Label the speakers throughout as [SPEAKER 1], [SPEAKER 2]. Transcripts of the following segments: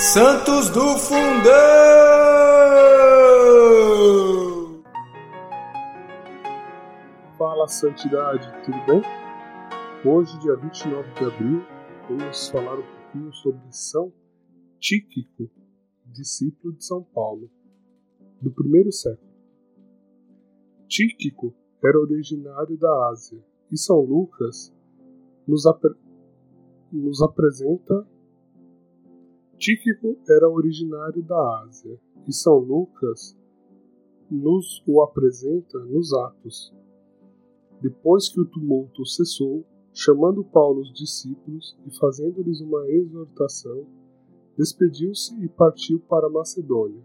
[SPEAKER 1] Santos do Fundão!
[SPEAKER 2] Fala Santidade, tudo bem? Hoje, dia 29 de abril, vamos falar um pouquinho sobre São Tíquico, discípulo de São Paulo, do primeiro século. Tíquico era originário da Ásia e São Lucas nos, nos apresenta Tíquico era originário da Ásia e São Lucas nos o apresenta nos Atos. Depois que o tumulto cessou, chamando Paulo os discípulos e fazendo-lhes uma exortação, despediu-se e partiu para Macedônia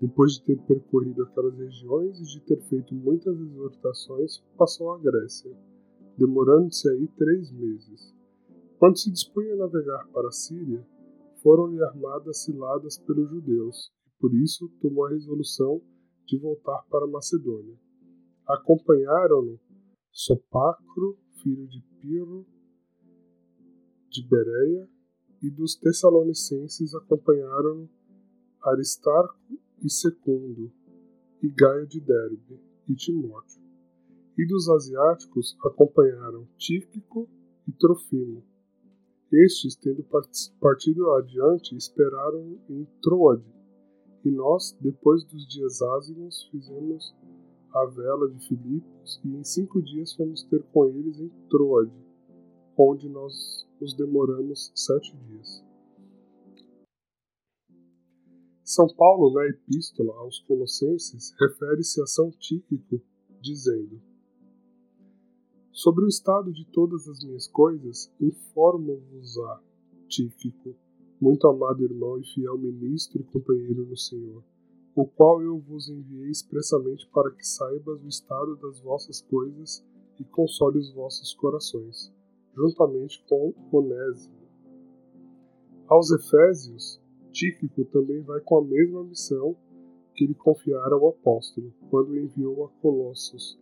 [SPEAKER 2] depois de ter percorrido aquelas regiões e de ter feito muitas exortações, passou à Grécia, demorando-se aí três meses. Quando se dispunha a navegar para a Síria, foram-lhe armadas ciladas pelos judeus, e por isso tomou a resolução de voltar para Macedônia. Acompanharam-no Sopacro, filho de Pirro, de Bereia, e dos Tessalonicenses acompanharam-no Aristarco e Secundo, e Gaio de Derbe, e Timóteo. E dos asiáticos acompanharam Tíquico e Trofimo. Estes, tendo partido adiante, esperaram em Troade, e nós, depois dos dias ázimos, fizemos a vela de Filipos, e em cinco dias fomos ter com eles em Troade, onde nós nos demoramos sete dias. São Paulo, na Epístola aos Colossenses, refere-se a São Tíquico, dizendo: Sobre o estado de todas as minhas coisas, informo-vos-á, Tíquico, muito amado irmão e fiel ministro e companheiro no Senhor, o qual eu vos enviei expressamente para que saibas o estado das vossas coisas e console os vossos corações, juntamente com Onésimo. Aos Efésios, Tíquico também vai com a mesma missão que ele confiara ao apóstolo, quando enviou a Colossos.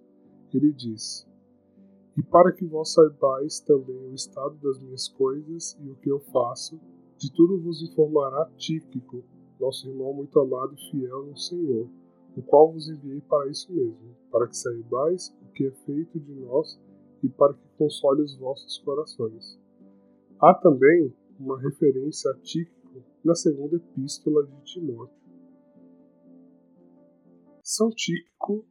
[SPEAKER 2] Ele diz: E para que vós saibais também o estado das minhas coisas e o que eu faço, de tudo vos informará Tíquico, nosso irmão muito amado e fiel no Senhor, o qual vos enviei para isso mesmo, para que saibais o que é feito de nós e para que console os vossos corações. Há também uma referência a Tíquico na segunda epístola de Timóteo. São Tíquico,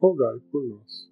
[SPEAKER 2] rogai por nós.